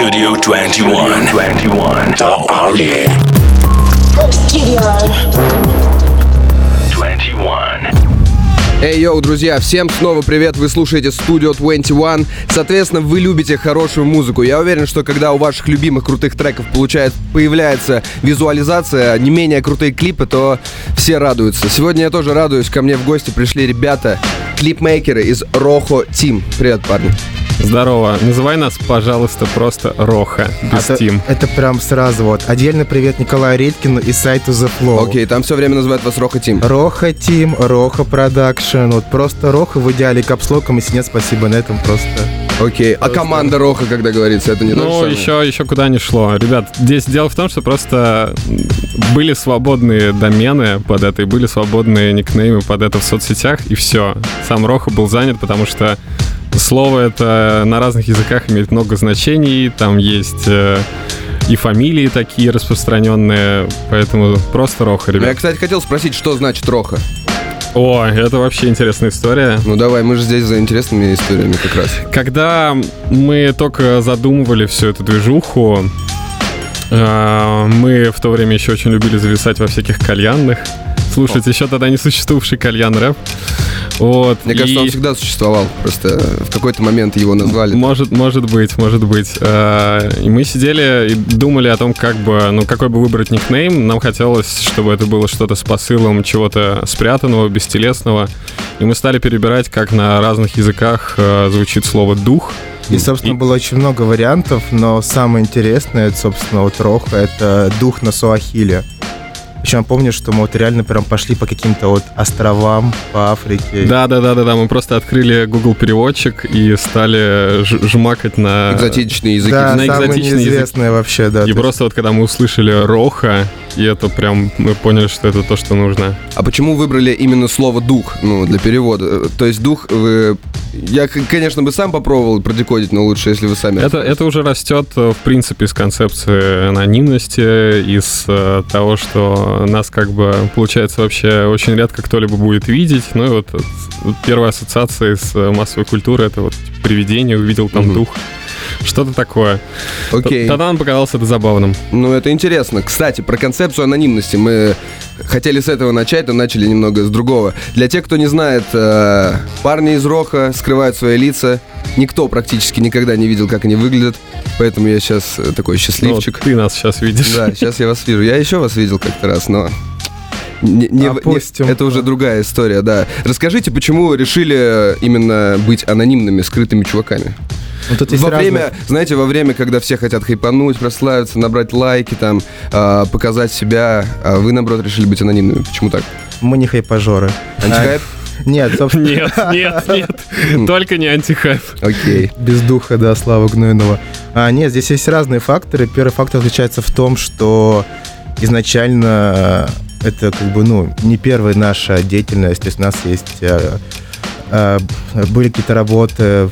Studio 21. 21. The Army. Studio. 21. Эй, йоу, друзья, всем снова привет, вы слушаете Studio 21. Соответственно, вы любите хорошую музыку. Я уверен, что когда у ваших любимых крутых треков получает, появляется визуализация, не менее крутые клипы, то все радуются. Сегодня я тоже радуюсь, ко мне в гости пришли ребята, клипмейкеры из Rojo Team. Привет, парни. Здорово. Называй нас, пожалуйста, просто Роха, без это, Team. это прям сразу вот. Отдельный привет Николаю Редькину и сайту The Flow. Окей, там все время называют вас Rojo Team. Роха Team, Роха Production. Вот просто Роха в идеале капслоком, и нет, спасибо на этом просто. Окей, а команда Роха, когда говорится, это не то же Ну, самое? еще, еще куда не шло. Ребят, здесь дело в том, что просто были свободные домены под это, и были свободные никнеймы под это в соцсетях, и все. Сам Роха был занят, потому что слово это на разных языках имеет много значений, там есть э, и фамилии такие распространенные, поэтому просто Роха, Ну, Я, ребят. кстати, хотел спросить, что значит Роха? О, это вообще интересная история. Ну давай, мы же здесь за интересными историями как раз. Когда мы только задумывали всю эту движуху, э, мы в то время еще очень любили зависать во всяких кальянных. Слушать еще тогда не существовавший кальян рэп. Вот. Мне кажется, и- он всегда существовал. Просто в какой-то момент его назвали. Может, может быть, может быть. Э, И мы сидели и думали о том, как бы, ну, какой бы выбрать никнейм. Нам хотелось, чтобы это было что-то с посылом чего-то спрятанного, бестелесного. И мы стали перебирать, как на разных языках э, звучит слово «дух». И, собственно, И- было очень много вариантов, но самое интересное, это, собственно, вот Роха, это дух на Суахиле. Причем помню, что мы вот реально прям пошли по каким-то вот островам по Африке. Да, да, да, да, да. Мы просто открыли Google переводчик и стали ж- жмакать на. Экзотичные языки. Да, на самое экзотичный язык. неизвестное вообще, да. И То есть просто вот когда мы услышали Роха, и это прям мы поняли, что это то, что нужно. А почему выбрали именно слово дух, ну, для перевода? Э, То есть дух вы... Я, конечно, бы сам попробовал продекодить, но лучше, если вы сами. Это, это уже растет, э, в принципе, из концепции анонимности, из э, того, что нас как бы, получается, вообще очень редко кто-либо будет видеть. Ну и вот, э, с- первая ассоциация с э, массовой культуры — это вот привидение, увидел там Мгм. дух. Что-то такое. Окей. Тогда нам показалось это забавным. Ну, это интересно. Кстати, про концепцию анонимности. Мы хотели с этого начать, но начали немного с другого. Для тех, кто не знает, э, парни из Роха скрывают свои лица. Никто практически никогда не видел, как они выглядят. Поэтому я сейчас такой Ну, счастливчик. вот ты нас сейчас видишь. Да, сейчас я вас вижу. Я еще вас видел как-то раз, но... Не, не- не- это уже другая история, да. Расскажите, почему вы решили именно быть анонимными, скрытыми чуваками? Ну, тут во разные- время, знаете, во время, когда все хотят хайпануть, прославиться, набрать лайки, там, а, показать себя, а вы, наоборот, решили быть анонимными. Почему так? Мы не хайпажоры. Антихайп? Нет, собственно, Нет, нет, нет. Только не антихайп. Окей. без духа, да, Слава Гнойного. А, нет, здесь есть разные факторы. Первый фактор заключается в том, что изначально э, это как бы, ну, не первая наша деятельность. То есть у нас есть... э, э, были какие-то работы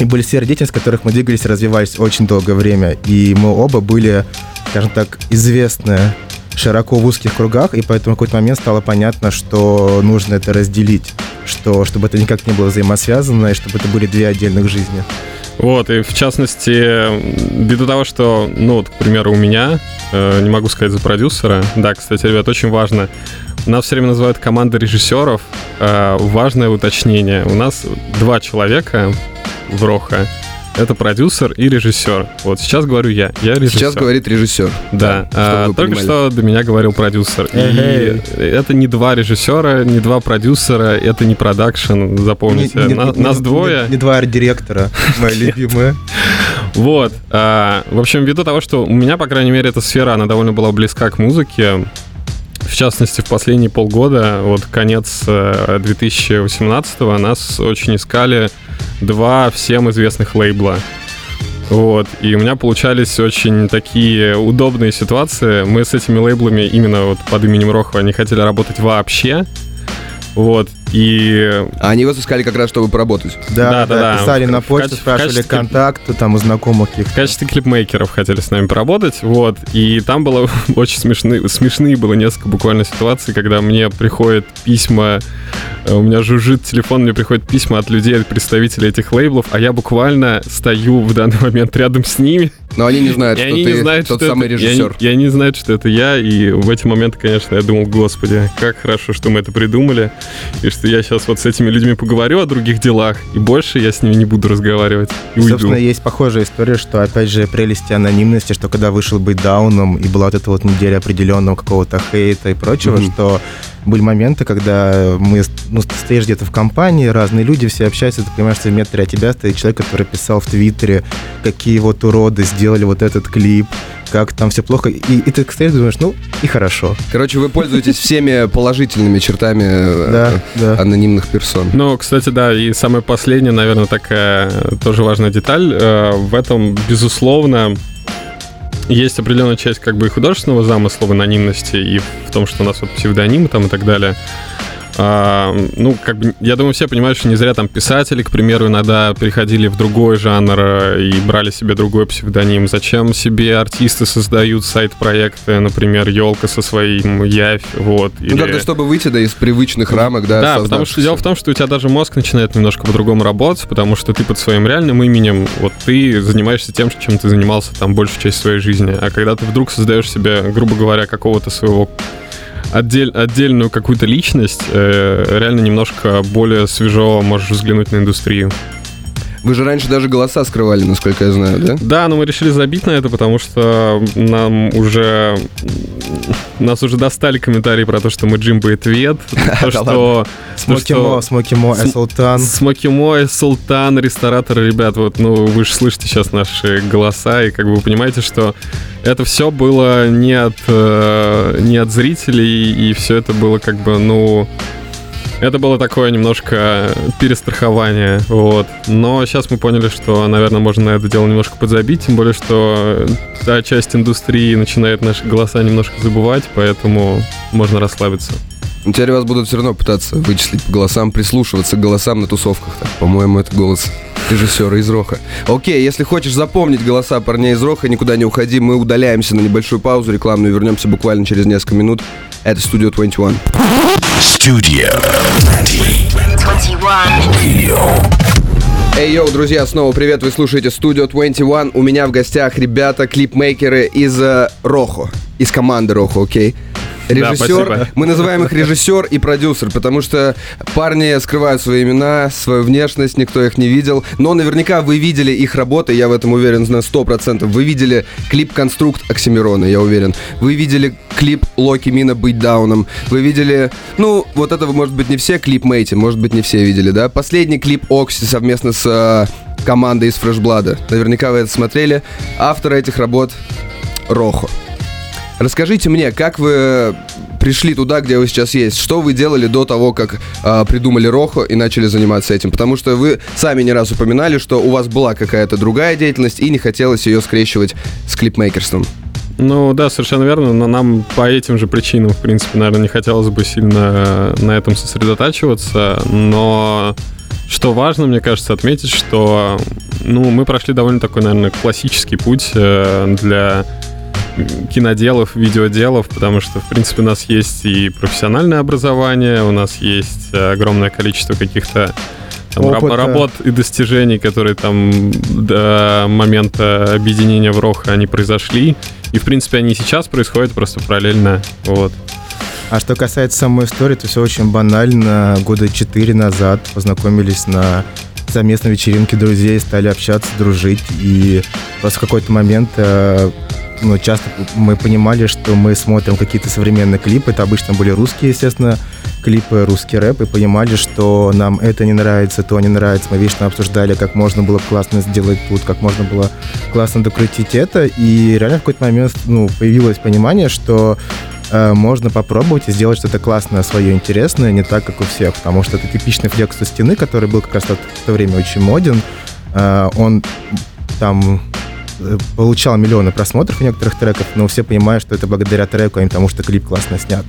и были сферы деятельности, в которых мы двигались развивались очень долгое время. И мы оба были, скажем так, известны широко в узких кругах, и поэтому в какой-то момент стало понятно, что нужно это разделить, что, чтобы это никак не было взаимосвязано, и чтобы это были две отдельных жизни. Вот, и в частности, ввиду того, что, ну, вот, к примеру, у меня, э, не могу сказать за продюсера, да, кстати, ребят, очень важно, нас все время называют команда режиссеров, э, важное уточнение, у нас два человека в Роха, это продюсер и режиссер. Вот сейчас говорю я, я режиссер. Сейчас говорит режиссер. Да, чтобы а, только понимали. что до меня говорил продюсер. И это не два режиссера, не два продюсера, это не продакшн, запомните. Не- не- На- не- нас не- двое. Не, два арт-директора, мои любимые. Вот. а, в общем, ввиду того, что у меня, по крайней мере, эта сфера, она довольно была близка к музыке. В частности, в последние полгода, вот конец 2018-го, нас очень искали два всем известных лейбла. Вот, и у меня получались очень такие удобные ситуации. Мы с этими лейблами именно вот под именем Рохова не хотели работать вообще. Вот, И А они вас искали как раз, чтобы поработать. Да, Да, да, да. Писали В- на в почту, в спрашивали качестве- контакты, там у знакомых в каких-то. качестве клипмейкеров хотели с нами поработать, вот, и там было очень смешные, смешные было несколько буквально ситуаций, когда мне приходят письма, э, у меня жужжит телефон, мне приходят письма от людей, от представителей этих лейблов, а я буквально стою в данный момент рядом с ними, Но они не знают, и что они ты не знают, тот что самый это, и они- режиссер. И они не знают, что это я, и в эти моменты, конечно, я думал, господи, как хорошо, что мы это придумали, и что я сейчас вот с этими людьми поговорю о других делах, и больше я с ними не буду разговаривать, и уйду. Собственно, есть похожая история, что, опять же, прелести анонимности, что когда вышел быть дауном, и была вот эта вот неделя определенного какого-то хейта и прочего, Мгм. что были моменты, когда мы, ну, стоишь где-то в компании, разные люди, все общаются, ты понимаешь, что в метре от тебя стоит человек, который писал в Твиттере, какие вот уроды сделали вот этот клип, как там все плохо, и, и ты стоишь думаешь, ну, и хорошо. Короче, вы пользуетесь всеми положительными чертами э, Да, да. анонимных персон. Ну, кстати, да, и самая последняя, наверное, такая тоже важная деталь. Э, В этом, безусловно, есть определенная часть как бы и художественного замысла в анонимности, и в том, что у нас вот псевдонимы там и так далее. А, ну, как бы, я думаю, все понимают, что не зря там писатели, к примеру, иногда переходили в другой жанр э, и брали себе другой псевдоним. Зачем себе артисты создают сайт-проекты, например, Елка со своим Явь, вот. Ну, или- как-то, чтобы выйти, да, из привычных рамок, да, да, потому что дело в том, что у тебя даже мозг начинает немножко по-другому работать, потому что ты под своим реальным именем, вот ты занимаешься тем, чем ты занимался там большую часть своей жизни. А когда ты вдруг создаешь себе, грубо говоря, какого-то своего отдель- отдельную какую-то личность, э, реально немножко более свежо можешь взглянуть на индустрию. Вы же раньше даже голоса скрывали, насколько я знаю, да? Да, но мы решили забить на это, потому что нам уже нас уже достали комментарии про то, что мы Джимбо и Твет, то, что Смоки что- Мо, Смоки Мо, См- Эсултан. Смоки Мой, Султан, рестораторы, ребят, вот, ну, вы же слышите сейчас наши голоса, и как бы вы понимаете, что это все было не от, э, не от зрителей, и все это было как бы, ну, это было такое немножко перестрахование, вот. Но сейчас мы поняли, что, наверное, можно на это дело немножко подзабить, тем более, что та часть индустрии начинает наши голоса немножко забывать, поэтому можно расслабиться. Ну, Теперь вас будут все равно пытаться вычислить по голосам, прислушиваться к голосам на тусовках. Так, по-моему, это голос режиссера из Роха. Окей, если хочешь запомнить голоса парней из Роха, никуда не уходи, мы удаляемся на небольшую паузу рекламную, вернемся буквально через несколько минут. Это Studio 21. Studio 21. Эй, йоу, друзья, снова привет, вы слушаете Studio 21. У меня в гостях ребята, клипмейкеры из э, Рохо, из команды Рохо, окей? Режиссер, спасибо. мы называем их режиссер и продюсер, потому что парни скрывают свои имена, свою внешность, никто их не видел. Но наверняка вы видели их работы, я в этом уверен на 100%. Вы видели клип «Конструкт» Оксимирона, я уверен. Вы видели клип Локи Мина «Быть дауном». Вы видели, ну, вот этого, может быть, не все клипмейти, может быть, не все видели, да? Последний клип Окси совместно с э, командой из Фрешблада. Наверняка вы это смотрели. Автор этих работ Рохо. Расскажите мне, как вы пришли туда, где вы сейчас есть? Что вы делали до того, как а, придумали Рохо и начали заниматься этим? Потому что вы сами не раз упоминали, что у вас была какая-то другая деятельность и не хотелось ее скрещивать с клипмейкерством. Ну да, совершенно верно, но нам по этим же причинам, в принципе, наверное, не хотелось бы сильно на этом сосредотачиваться, но что важно, мне кажется, отметить, что ну, мы прошли довольно такой, наверное, классический путь э, для киноделов, видеоделов, потому что, в принципе, у нас есть и профессиональное образование, у нас есть э, огромное количество каких-то там, Опыта. работ и достижений, которые там до момента объединения в Роха они произошли. И, в принципе, они сейчас происходят просто параллельно. Вот. А что касается самой истории, то все очень банально. Года четыре назад познакомились на совместной вечеринке друзей, стали общаться, дружить. И просто в какой-то момент э, ну, часто мы понимали, что мы смотрим какие-то современные клипы. Это обычно были русские, естественно, клипы, русский рэп. И понимали, что нам это не нравится, то не нравится. Мы вечно обсуждали, как можно было классно сделать тут, как можно было классно докрутить это. И реально в какой-то момент ну, появилось понимание, что э, можно попробовать и сделать что-то классное, свое интересное, не так, как у всех, потому что это типичный флекс у стены, который был как раз в то- время очень моден. Э, он там получал миллионы просмотров у некоторых треков, но все понимают, что это благодаря треку, а не потому что клип классно снят.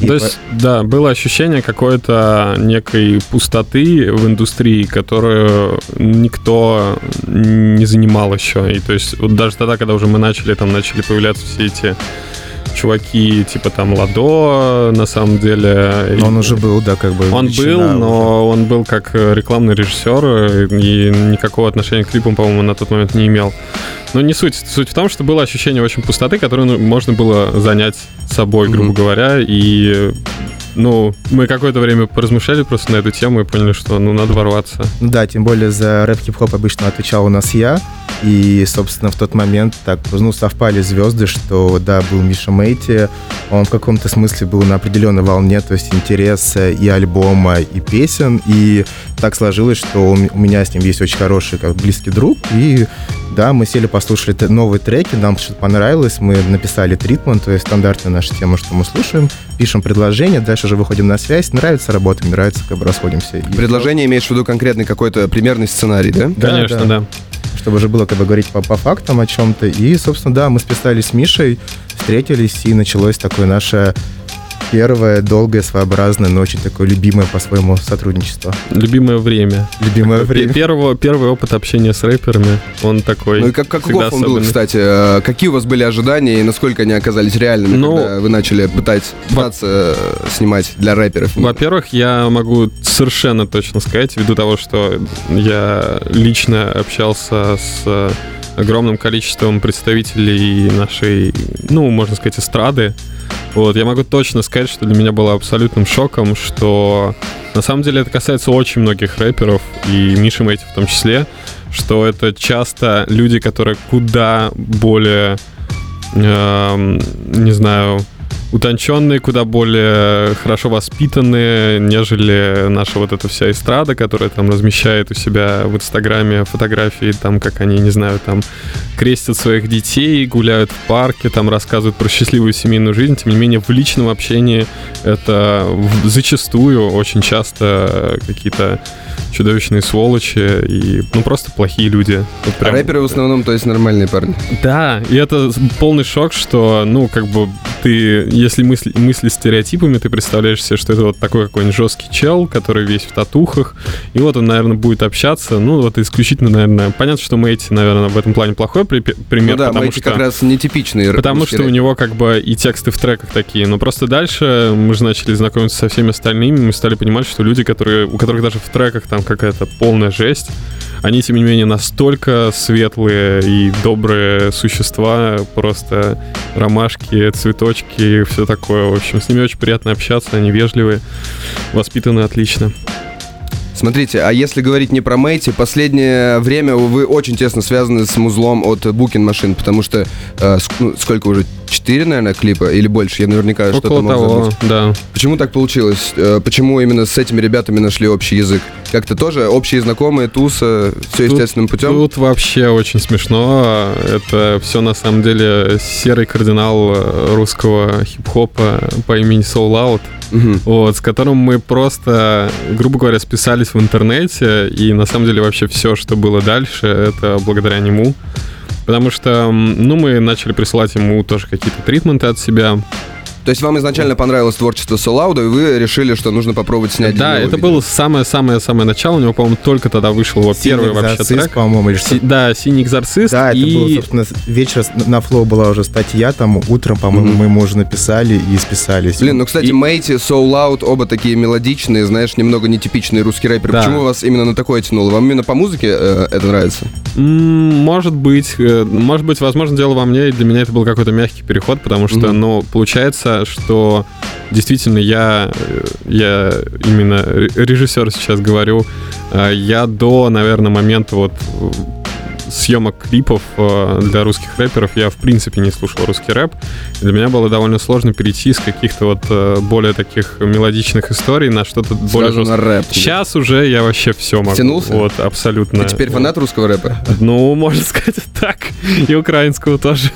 И То есть, да, было ощущение какой-то некой пустоты в индустрии, которую никто не занимал еще. И то есть, вот даже тогда, когда уже мы начали, там начали появляться все эти чуваки, типа там Ладо, на самом деле. Но он уже был, да, как бы. Он был, уже. но он был как э, рекламный режиссер и никакого отношения к клипам, по-моему, на тот момент не имел. Но не суть. Суть в том, что было ощущение очень пустоты, которую ну, можно было занять собой, грубо Мгм. говоря, и ну, мы какое-то время поразмышляли просто на эту тему и поняли, что ну надо ворваться. Да, тем более за рэп-хип-хоп обычно отвечал у нас я. И, собственно, в тот момент так, ну, совпали звезды, что, да, был Миша Мейти, он в каком-то смысле был на определенной волне, то есть интереса и альбома, и песен, и так сложилось, что у меня с ним есть очень хороший, как близкий друг, и да, мы сели, послушали новые треки, нам что-то понравилось, мы написали тритмент, то есть стандартная наша тема, что мы слушаем, пишем предложение, дальше уже выходим на связь, нравится работа, не нравится, как бы расходимся. И Предложение имеешь в виду конкретный какой-то примерный сценарий, да? Да, Конечно, да. да. чтобы уже было как бы говорить по, по фактам о чем-то. И, собственно, да, мы списались с Мишей, встретились, и началось такое наше первое, долгое, своеобразное, но очень такое любимое по-своему сотрудничество. Любимое время. Любимое время. Первого, первый опыт общения с рэперами, он такой Ну и как, каков всегда он был, кстати? Э, Какие у вас были ожидания и насколько они оказались реальными, Ну, когда вы начали пытать, пытаться э, снимать для рэперов? Во-первых, я могу совершенно точно сказать, ввиду того, что я лично общался с огромным количеством представителей нашей, ну, можно сказать, эстрады. Вот, я могу точно сказать, что для меня было абсолютным шоком, что на самом деле это касается очень многих рэперов, и Миши Мэйти в том числе, что это часто люди, которые куда более, эм, не знаю, утонченные, куда более хорошо воспитанные, нежели наша вот эта вся эстрада, которая там размещает у себя в Инстаграме фотографии, там, как они, не знаю, там крестят своих детей, гуляют в парке, там рассказывают про счастливую семейную жизнь. Тем не менее, в личном общении это зачастую очень часто какие-то чудовищные сволочи и, ну, просто плохие люди. Вот А прям- рэперы в основном, то есть нормальные парни. да, и это полный шок, что, ну, как бы ты, если мысли, мысли стереотипами, ты представляешь себе, что это вот такой какой-нибудь жесткий чел, который весь в татухах, и вот он, наверное, будет общаться, ну, вот исключительно, наверное, понятно, что Мэйти, наверное, в этом плане плохой при- пример, ну да, потому Мэйти что... как раз нетипичный Потому что у него как бы и тексты в треках такие. Но просто дальше мы же начали знакомиться со всеми остальными, мы стали понимать, что люди, которые, у которых даже в треках там какая-то полная жесть, они, тем не менее, настолько светлые и добрые существа, просто ромашки, цветочки и все такое. В общем, с ними очень приятно общаться, они вежливые, воспитаны отлично. Смотрите, а если говорить не про Мэйти, последнее время вы очень тесно связаны с музлом от Booking Machine, потому что э, ну, сколько уже? Четыре, наверное, клипа или больше? Я наверняка что-то Около мог того, забыть. да. Почему так получилось? Э, Почему именно с этими ребятами нашли общий язык? Как-то тоже общие знакомые, туса, все Тут- естественным путем? Тут вообще очень смешно. Это все на самом деле серый кардинал э, русского хип-хопа по имени Soul Out, Мгм. вот, с которым мы просто, грубо говоря, списались в интернете, и на самом деле вообще все, что было дальше, это благодаря нему. Потому что, ну, мы начали присылать ему тоже какие-то тритменты от себя. То есть вам изначально понравилось творчество Солауда, и вы решили, что нужно попробовать снять Да, это видео? было самое-самое-самое начало. У него, по-моему, только тогда вышел его «Синий первый вообще экзорцист», трек. по-моему, или что Си- да, «Синий экзорцист». Да, это и... было, собственно, вечер на флоу была уже статья, там утром, по-моему, Мгм. мы ему уже написали и списались. Блин, ну, кстати, И- Мэйти, So Loud, оба такие мелодичные, знаешь, немного нетипичные русские рэперы. Да. Почему вас именно на такое тянуло? Вам именно по музыке э, это нравится? Может быть, э, может быть, возможно, дело во мне, и для меня это был какой-то мягкий переход, потому что, Мгм. ну, получается, что действительно я, э, я именно ре- режиссер сейчас говорю, э, я до, наверное, момента вот э, съемок клипов для русских рэперов я в принципе не слушал русский рэп. И для меня было довольно сложно перейти с каких-то вот более таких мелодичных историй на что-то более жесткое. рэп. Сейчас уже я вообще все могу. Втянулся? Вот, абсолютно. Ты теперь фанат русского рэпа? Ну, можно сказать так. И украинского тоже.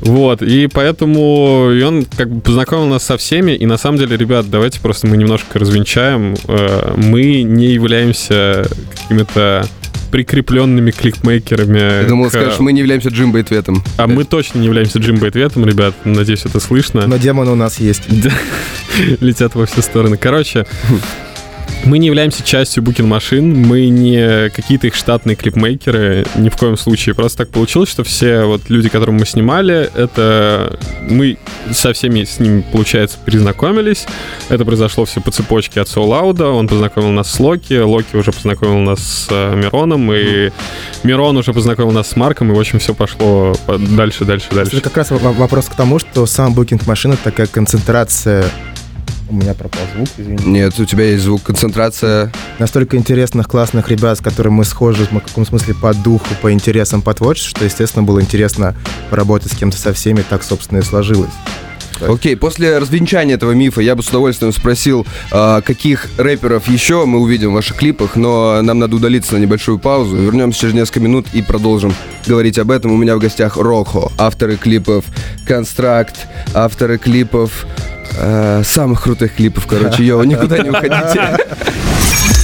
Вот, и поэтому и он как бы познакомил нас со всеми, и на самом деле, ребят, давайте просто мы немножко развенчаем. Э, Мы не являемся какими-то прикрепленными кликмейкерами. Я думал, к- скажешь, мы не являемся Джимбо и Тветом. А мы точно не являемся Джимбо и Тветом, ребят. Надеюсь, это слышно. Но демоны у нас есть. Летят во все стороны. Короче, мы не являемся частью Booking машин, мы не какие-то их штатные клипмейкеры, ни в коем случае. Просто так получилось, что все вот люди, которым мы снимали, это мы со всеми с ними, получается, перезнакомились. Это произошло все по цепочке от Soul Loud. Он познакомил нас с Локи, Локи уже познакомил нас с э, Мироном, и Мирон уже познакомил нас с Марком, и, в общем, все пошло по- дальше, дальше, Это дальше. как раз во- вопрос к тому, что сам букинг машина такая концентрация... У меня пропал звук, извини. Нет, у тебя есть звук, концентрация. Настолько интересных, классных ребят, с которыми мы схожи, в каком смысле по духу, по интересам, по творчеству, что, естественно, было интересно поработать с кем-то со всеми, так, собственно, и сложилось. Окей, после развенчания этого мифа я бы с удовольствием спросил, а, каких рэперов еще мы увидим в ваших клипах, но нам надо удалиться на небольшую паузу. Вернемся через несколько минут и продолжим говорить об этом. У меня в гостях Рохо, авторы клипов Констракт, авторы клипов э, самых крутых клипов, короче, йоу, никуда не уходите.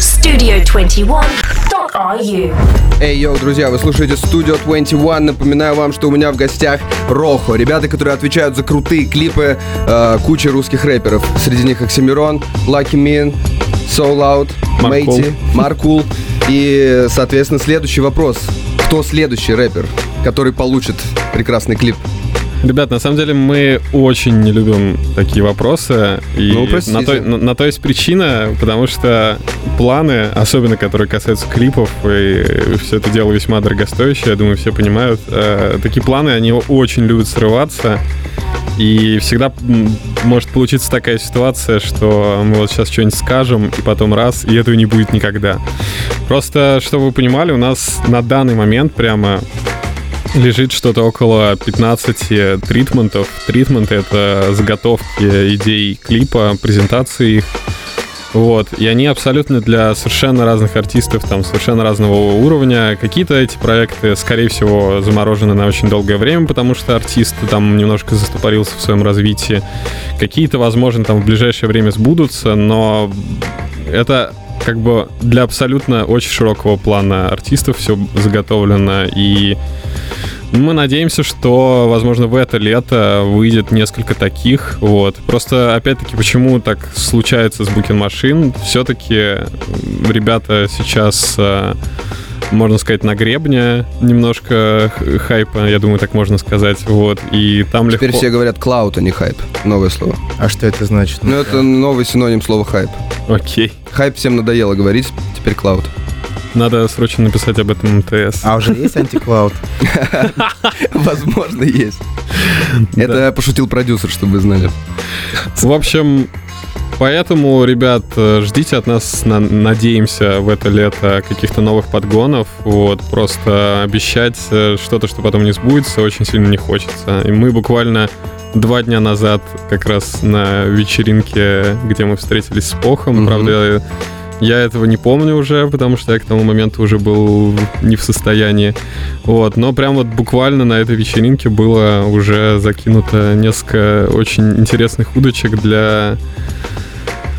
Studio 21.ru. Эй, йоу, друзья, вы слушаете Studio 21. Напоминаю вам, что у меня в гостях Рохо. Ребята, которые отвечают за крутые клипы э, кучи русских рэперов. Среди них Оксимирон, Lucky Min, So Loud. Мейти, Маркул. И, соответственно, следующий вопрос. Кто следующий рэпер, который получит прекрасный клип? Ребят, на самом деле мы очень не любим такие вопросы. И Ну, простите. на, то, на, на то есть причина, потому что планы, особенно которые касаются клипов, и все это дело весьма дорогостоящее, я думаю, все понимают. э, такие планы, они очень любят срываться. И всегда может получиться такая ситуация, что мы вот сейчас что-нибудь скажем, и потом раз, и этого не будет никогда. Просто, чтобы вы понимали, у нас на данный момент прямо лежит что-то около 15 тритментов. Тритменты — это заготовки идей клипа, презентации их. Вот, и они абсолютно для совершенно разных артистов, там, совершенно разного уровня. Какие-то эти проекты, скорее всего, заморожены на очень долгое время, потому что артист там немножко застопорился в своем развитии. Какие-то, возможно, там в ближайшее время сбудутся, но это как бы для абсолютно очень широкого плана артистов все заготовлено, и мы надеемся, что, возможно, в это лето выйдет несколько таких. Вот. Просто, опять-таки, почему так случается с Booking машин? Все-таки ребята сейчас, э, можно сказать, на гребне немножко хайпа, я думаю, так можно сказать. Вот. И там Теперь легко... все говорят клауд, а не хайп. Новое слово. А что это значит? Ну, это новый синоним слова хайп. Окей. Хайп всем надоело говорить, теперь клауд. Надо срочно написать об этом МТС. А уже есть антиклауд? Возможно, есть. Это пошутил продюсер, чтобы вы знали. В общем, поэтому, ребят, э, ждите от нас, на- надеемся, в это лето каких-то новых подгонов. Вот, просто обещать э, что-то, что потом не сбудется, очень сильно не хочется. И мы буквально два дня назад, как раз на вечеринке, где мы встретились с Похом, Мгм. правда, я этого не помню уже, потому что я к тому моменту уже был не в состоянии. Вот, но прям вот буквально на этой вечеринке было уже закинуто несколько очень интересных удочек для...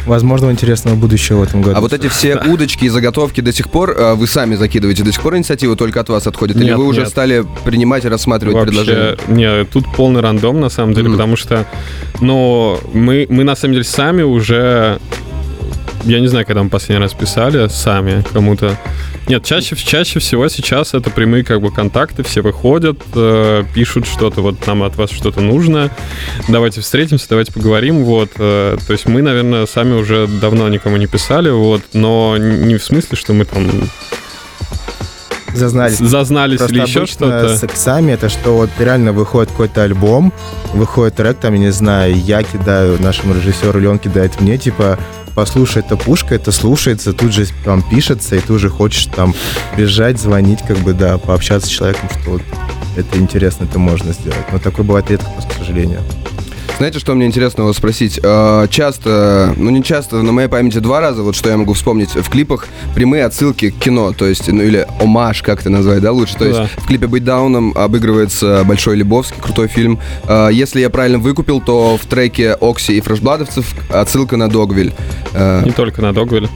Возможно, интересного будущего в этом году. А вот эти все удочки и заготовки до сих пор э, вы сами закидываете, до сих пор инициатива только от вас отходит? Или Нет, вы уже нет. стали принимать и рассматривать предложения? Вообще, не, тут полный рандом на самом деле, Мгм. потому что, ну, мы, мы на самом деле сами уже, я не знаю, когда мы последний раз писали сами кому-то. Нет, чаще, чаще всего сейчас это прямые как бы контакты, все выходят, э, пишут что-то, вот нам от вас что-то нужно, давайте встретимся, давайте поговорим, вот. э, то есть мы, наверное, сами уже давно никому не писали, вот, но не в смысле, что мы там Зазнались. зазнались Просто или еще что-то. с иксами это что вот реально выходит какой-то альбом, выходит трек, там, я не знаю, я кидаю нашему режиссеру, или он кидает мне, типа, послушай, это пушка, это слушается, тут же там пишется, и ты уже хочешь там бежать, звонить, как бы, да, пообщаться с человеком, что вот это интересно, это можно сделать. Но такое бывает редко, к сожалению. Знаете, что мне интересно вас спросить? Э, Часто, ну не часто, на моей памяти два раза, вот что я могу вспомнить, в клипах прямые отсылки к кино, то есть, ну или омаж, как это назвать, да, лучше? То есть Да. в клипе «Быть дауном» обыгрывается Большой Лебовский, крутой фильм. Э, Если я правильно выкупил, то в треке Окси и Фрешбладовцев отсылка на Догвиль. Э, Не только на Догвиль.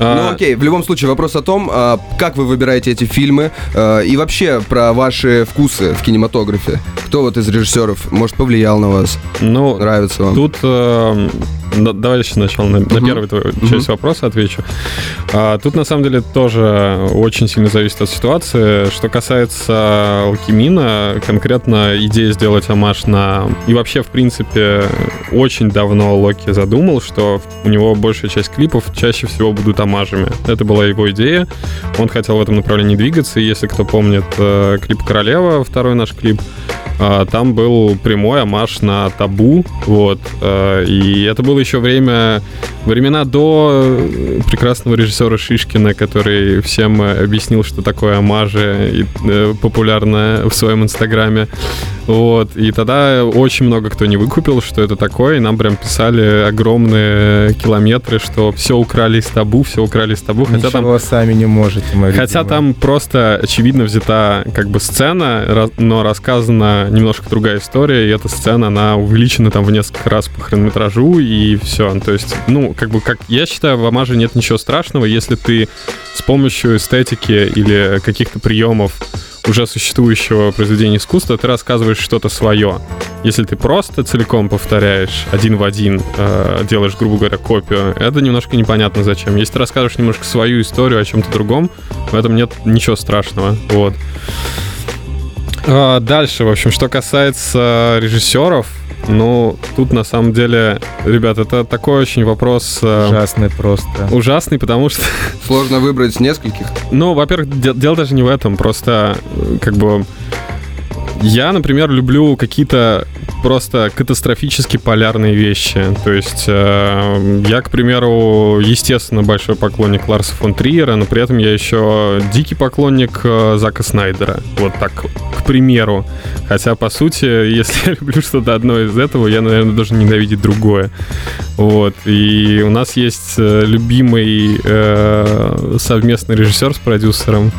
Ну А, окей, в любом случае вопрос о том, а, как вы выбираете эти фильмы и вообще про ваши вкусы в кинематографе. Кто вот из режиссеров, может, повлиял на вас, ну, нравится вам? Тут э, на- давай еще сначала на, на Мгм. первую твою часть вопроса отвечу. А, тут на самом деле тоже очень сильно зависит от ситуации. Что касается Алкимина, конкретно идея сделать амаш на... И вообще, в принципе, очень давно Локи задумал, что у него большая часть клипов чаще всего будут амажами. Это была его идея. Он хотел в этом направлении двигаться. И если кто помнит э, клип «Королева», второй наш клип, а, Там был прямой амаш на табу, вот. э, И это было еще время, времена до э, прекрасного режиссера Шишкина, который всем э, объяснил, что такое амажи, и, э, популярно в своем инстаграме. Вот. И тогда очень много кто не выкупил, что это такое, и нам прям писали огромные километры, что все украли из табу, все украли из табу, хотя там сами не можете, мои Хотя любимые. там просто очевидно взята как бы сцена, но рассказана немножко другая история, и эта сцена, она увеличена там в несколько раз по хронометражу, и все. То есть, ну, как бы, как я считаю, в Амаже нет ничего страшного, если ты с помощью эстетики или каких-то приемов уже существующего произведения искусства, ты рассказываешь что-то свое. Если ты просто целиком повторяешь один в один, э, делаешь, грубо говоря, копию, это немножко непонятно зачем. Если ты рассказываешь немножко свою историю о чем-то другом, в этом нет ничего страшного. Вот. А, дальше, в общем, что касается режиссеров, ну, тут на самом деле, ребят, это такой очень вопрос э, Ужасный просто. ужасный, потому что Сложно выбрать нескольких. ну, во-первых, де- дело даже не в этом, просто э, как бы я, например, люблю какие-то просто катастрофически полярные вещи. То есть э, я, к примеру, естественно, большой поклонник Ларса фон Триера, но при этом я еще дикий поклонник э, Зака Снайдера. Вот так, к примеру. Хотя, по сути, если я люблю что-то одно из этого, я, наверное, должен ненавидеть другое. Вот. И у нас есть э, любимый э, совместный режиссер с продюсером.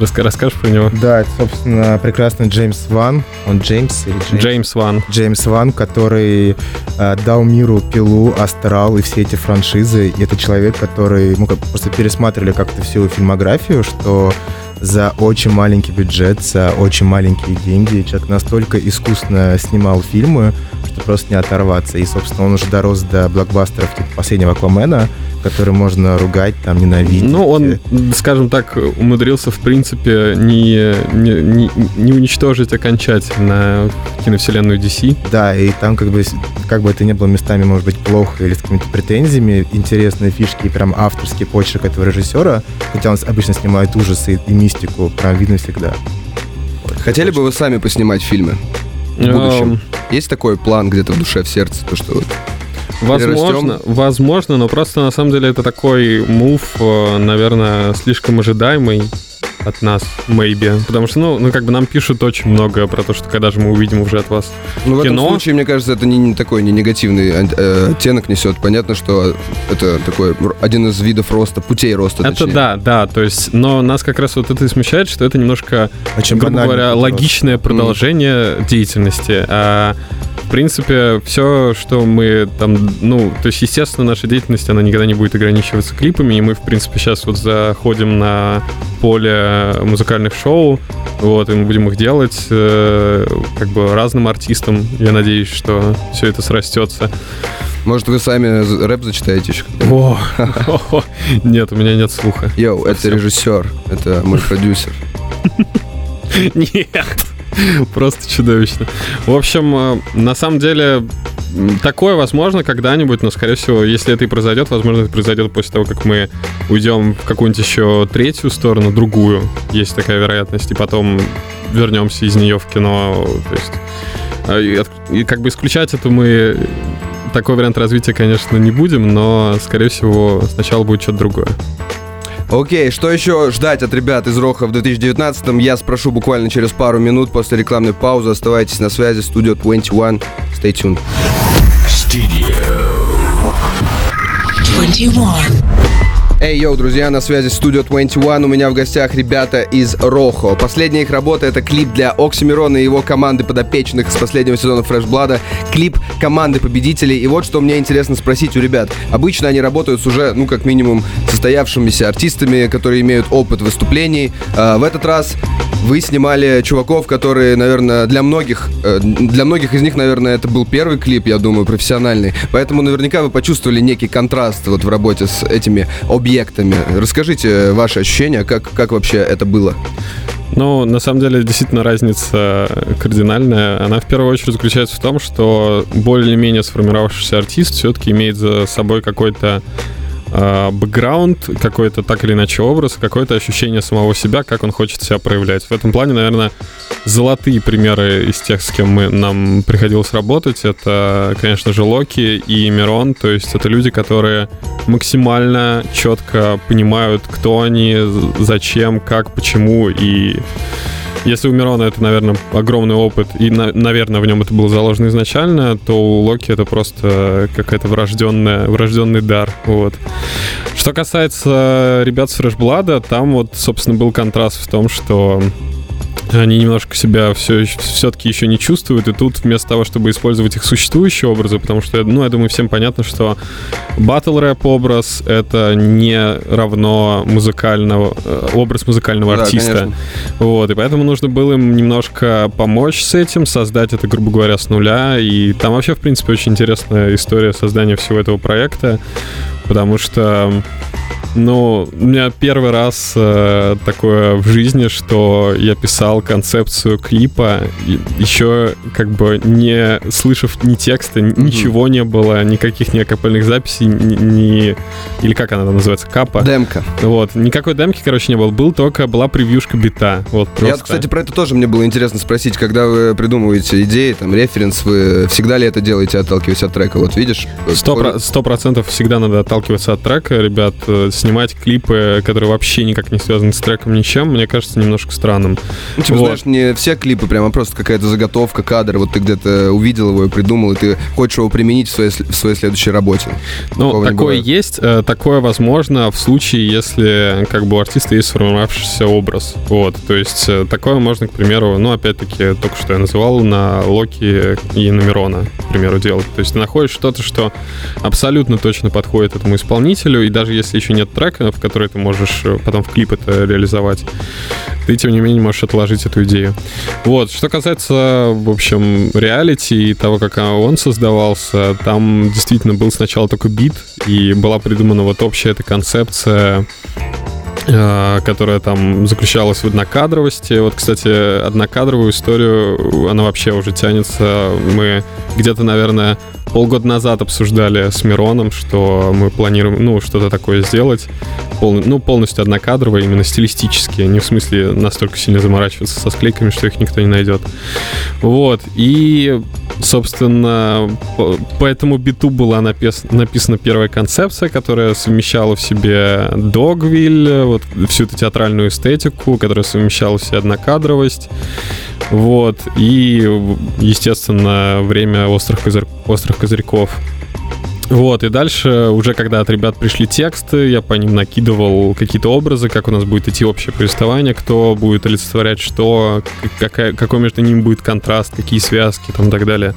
Расскажешь про него? Да, это, собственно, прекрасный Джеймс Ван. Он Джеймс или Джеймс? Джеймс Ван. Джеймс Ван, который э, дал миру Пилу, Астрал и все эти франшизы. И это человек, который... Мы просто пересматривали как-то всю фильмографию, что за очень маленький бюджет, за очень маленькие деньги человек настолько искусно снимал фильмы, просто не оторваться. И, собственно, он уже дорос до блокбастеров типа последнего Аквамена, который можно ругать, там, ненавидеть. Ну, он, скажем так, умудрился, в принципе, не, не, не- не уничтожить окончательно киновселенную DC. Да, и там как бы, как бы это не было местами, может быть, плохо или с какими-то претензиями, интересные фишки и прям авторский почерк этого режиссера, хотя он обычно снимает ужасы и мистику, прям видно всегда. Хотели бы вы сами поснимать фильмы в будущем? Эм, Есть такой план где-то в душе, в сердце, то что вот Возможно, возможно, но просто на самом деле это такой мув, э, наверное, слишком ожидаемый от нас, maybe. Потому что, ну, ну, как бы нам пишут очень много про то, что когда же мы увидим уже от вас. Ну, в этом случае, мне кажется, это не, не такой не негативный э, оттенок несет. Понятно, что это такой один из видов роста, путей роста. Это точнее. да, да, то есть, но нас как раз вот это и смущает, что это немножко Очень грубо говоря, логичное продолжение деятельности. А в принципе, все, что мы там, ну, то есть, естественно, наша деятельность, она никогда не будет ограничиваться клипами, и мы, в принципе, сейчас вот заходим на поле музыкальных шоу, вот, и мы будем их делать э, как бы разным артистам. Я надеюсь, что все это срастется. Может, вы сами рэп зачитаете еще? О, нет, у меня нет слуха. Йоу, это режиссер, это мой продюсер. Нет. Просто чудовищно. В общем, э, на самом деле, такое возможно когда-нибудь, но, скорее всего, если это и произойдет, возможно, это произойдет после того, как мы уйдем в какую-нибудь еще третью сторону, другую. Есть такая вероятность, и потом вернемся из нее в кино. То есть, э, и как бы исключать это мы такой вариант развития, конечно, не будем, но, скорее всего, сначала будет что-то другое. Окей, что еще ждать от ребят из Роха в 2019-м, я спрошу буквально через пару минут после рекламной паузы. Оставайтесь на связи, студио 21. Stay tuned. Studio 21. Эй, йоу, друзья, на связи Studio 21. У меня в гостях ребята из Рохо. Последняя их работа — это клип для Оксимирона и его команды подопечных с последнего сезона Фрешблада. Клип команды победителей. И вот что мне интересно спросить у ребят. Обычно они работают с уже, ну, как минимум, состоявшимися артистами, которые имеют опыт выступлений. А в этот раз вы снимали чуваков, которые, наверное, для многих, э, для многих из них, наверное, это был первый клип, я думаю, профессиональный. Поэтому наверняка вы почувствовали некий контраст вот в работе с этими объектами. Расскажите ваши ощущения, как, как вообще это было? Ну, на самом деле, действительно, разница кардинальная. Она в первую очередь заключается в том, что более-менее сформировавшийся артист все-таки имеет за собой какой-то бэкграунд, какой-то так или иначе образ, какое-то ощущение самого себя, как он хочет себя проявлять. В этом плане, наверное, золотые примеры из тех, с кем мы, нам приходилось работать, это, конечно же, Локи и Мирон, то есть это люди, которые максимально четко понимают, кто они, зачем, как, почему, и если у Мирона это, наверное, огромный опыт, и, на- наверное, в нем это было заложено изначально, то у Локи это просто какая-то врожденная, врожденный дар. Вот. Что касается ребят с Фрешблада, там вот, собственно, был контраст в том, что они немножко себя все, все-таки еще не чувствуют, и тут вместо того, чтобы использовать их существующие образы, потому что, ну, я думаю, всем понятно, что батл рэп образ — это не равно музыкального, э, образ музыкального Да, артиста. конечно. Вот, и поэтому нужно было им немножко помочь с этим, создать это, грубо говоря, с нуля. И там вообще, в принципе, очень интересная история создания всего этого проекта, потому что ну, у меня первый раз э, такое в жизни, что я писал концепцию клипа, еще как бы не слышав ни текста, ни- ничего не было, никаких неакапельных записей, ни, ни- или как она там называется, капа. Демка. Вот, никакой демки, короче, не было. Был только, была превьюшка бита. Вот Я, просто. кстати, про это тоже мне было интересно спросить, когда вы придумываете идеи, там, референс, вы всегда ли это делаете, отталкиваясь от трека? Вот видишь? Про- Сто процентов всегда надо отталкиваться от трека, ребят. Снимать клипы, которые вообще никак не связаны с треком ничем, мне кажется немножко странным. Ну, типа, Вот. знаешь, не все клипы, прямо а просто какая-то заготовка, кадр, вот ты где-то увидел его и придумал, и ты хочешь его применить в своей, в своей следующей работе. Ну, Такого не такое есть, э, такое возможно в случае, если как бы у артиста есть сформировавшийся образ. Вот, то есть э, такое можно, к примеру, ну, опять-таки, только что я называл, на Локи и на Мирона, примеру, делать. То есть ты находишь что-то, что абсолютно точно подходит этому исполнителю, и даже если еще нет трека, в который ты можешь э, потом в клип это реализовать, ты, тем не менее, можешь отложить эту идею. Вот, что касается, в общем, реалити и того, как он создавался, там действительно был сначала такой бит, и была придумана вот общая эта концепция э, которая там заключалась в однокадровости. Вот, кстати, однокадровую историю, она вообще уже тянется. Мы где-то, наверное, полгода назад обсуждали с Мироном, что мы планируем, ну, что-то такое сделать. Полный, ну, полностью однокадровое, именно стилистически, не в смысле настолько сильно заморачиваться со склейками, что их никто не найдет. Вот, и, собственно, по, по этому биту была напис- написана первая концепция, которая совмещала в себе Догвиль, вот всю эту театральную эстетику, которая совмещала в себе однокадровость. Вот, и, естественно, время острых, козырь- острых козырьков. Вот, и дальше, уже когда от ребят пришли тексты, я по ним накидывал какие-то образы, как у нас будет идти общее повествование, кто будет олицетворять что, какая, какой между ними будет контраст, какие связки там и так далее.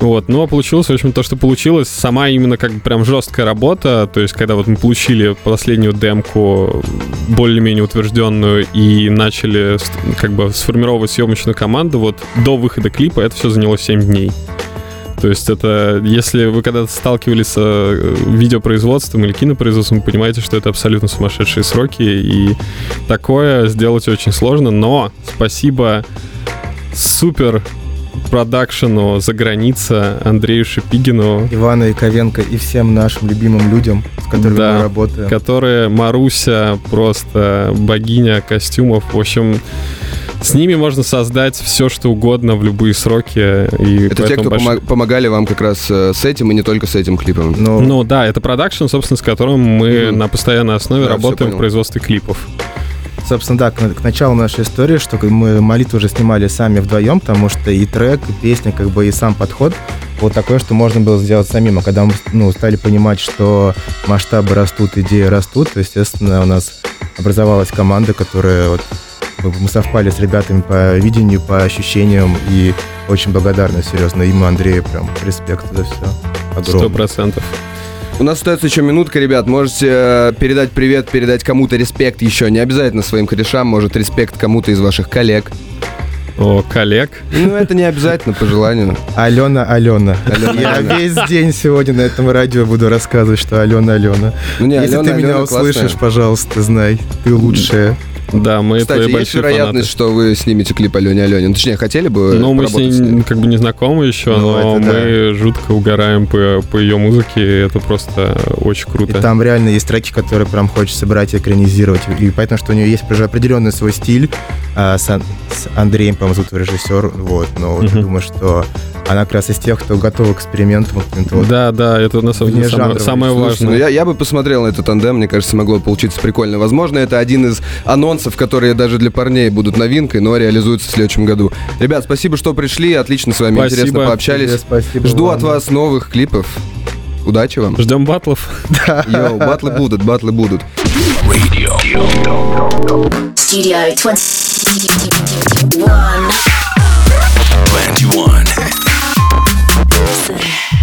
Вот, но получилось, в общем, то, что получилось, сама именно как бы прям жесткая работа, то есть когда вот мы получили последнюю демку более-менее утвержденную и начали как бы сформировать съемочную команду, вот до выхода клипа это все заняло 7 дней. То есть это, если вы когда-то сталкивались с э, видеопроизводством или кинопроизводством, вы понимаете, что это абсолютно сумасшедшие сроки, и такое сделать очень сложно, но спасибо супер продакшену за граница Андрею Шипигину, Ивану Яковенко и всем нашим любимым людям, с которыми Да. мы работаем. которые Маруся просто богиня костюмов. В общем, с ними можно создать все, что угодно в любые сроки. И Это те, кто помо- помогали вам как раз э, с этим и не только с этим клипом. Но Ну да, это продакшн, собственно, с которым мы Мгм. на постоянной основе Да, работаем в производстве клипов. Собственно, да, к, к началу нашей истории, что мы молитву уже снимали сами вдвоем, потому что и трек, и песня, как бы и сам подход, было такое, что можно было сделать самим. А когда мы ну, стали понимать, что масштабы растут, идеи растут, то, естественно, у нас образовалась команда, которая вот мы совпали с ребятами по видению, по ощущениям и очень благодарны, серьезно, им и Андрею прям респект за все. Сто Огромный. процентов. У нас остается еще минутка, ребят. Можете э, передать привет, передать кому-то респект еще. Не обязательно своим корешам, может респект кому-то из ваших коллег. О, коллег. Ну, это не обязательно по желанию. Алена, Алена. Алена, Я Алена. весь день сегодня на этом радио буду рассказывать, что Алена, Алена. Ну не, Если Алена, ты меня Алена услышишь, классная. пожалуйста, знай, ты лучшая. Да, мы Кстати, твои есть большие вероятность, фанаты. что вы снимете клип Алене Алене? Ну, точнее, хотели бы Ну, мы с ней ней? как бы не знакомы еще, Ну, но это да. мы жутко угораем по, по ее музыке. Это просто очень И круто. там реально есть треки, которые прям хочется брать и экранизировать. И понятно, что у нее есть уже определенный свой стиль. А, с, с Андреем, по-моему, зовут режиссер. Вот, но вот я Мгм. думаю, что она как раз из тех, кто готов к экспериментам. вот. Да, да, это на самом деле самое, самое Слушай, важное. ну я, я бы посмотрел на этот тандем, мне кажется, могло получиться прикольно. Возможно, это один из анонсов, которые даже для парней будут новинкой, но реализуются в следующем году. Ребят, спасибо, что пришли, отлично с вами Спасибо. интересно пообщались. Тебе спасибо Жду вам. от вас новых клипов. Удачи вам. Ждем батлов. Йоу, батлы будут, батлы будут. Radio. Studio 21. 21. Yeah.